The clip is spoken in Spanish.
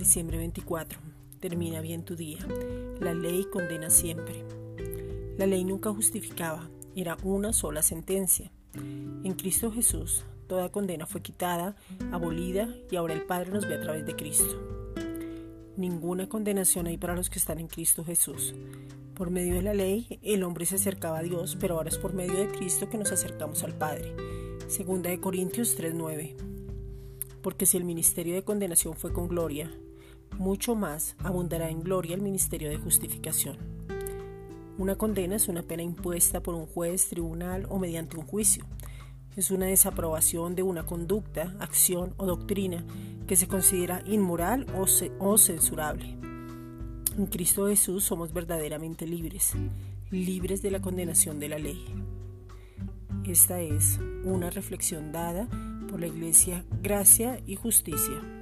Diciembre 24. Termina bien tu día. La ley condena siempre. La ley nunca justificaba, era una sola sentencia. En Cristo Jesús, toda condena fue quitada, abolida y ahora el Padre nos ve a través de Cristo. Ninguna condenación hay para los que están en Cristo Jesús. Por medio de la ley, el hombre se acercaba a Dios, pero ahora es por medio de Cristo que nos acercamos al Padre. Segunda de Corintios 3:9. Porque si el ministerio de condenación fue con gloria, mucho más abundará en gloria el ministerio de justificación. Una condena es una pena impuesta por un juez, tribunal o mediante un juicio. Es una desaprobación de una conducta, acción o doctrina que se considera inmoral o, censurable. En Cristo Jesús somos verdaderamente libres, libres de la condenación de la ley. Esta es una reflexión dada por la Iglesia Gracia y Justicia.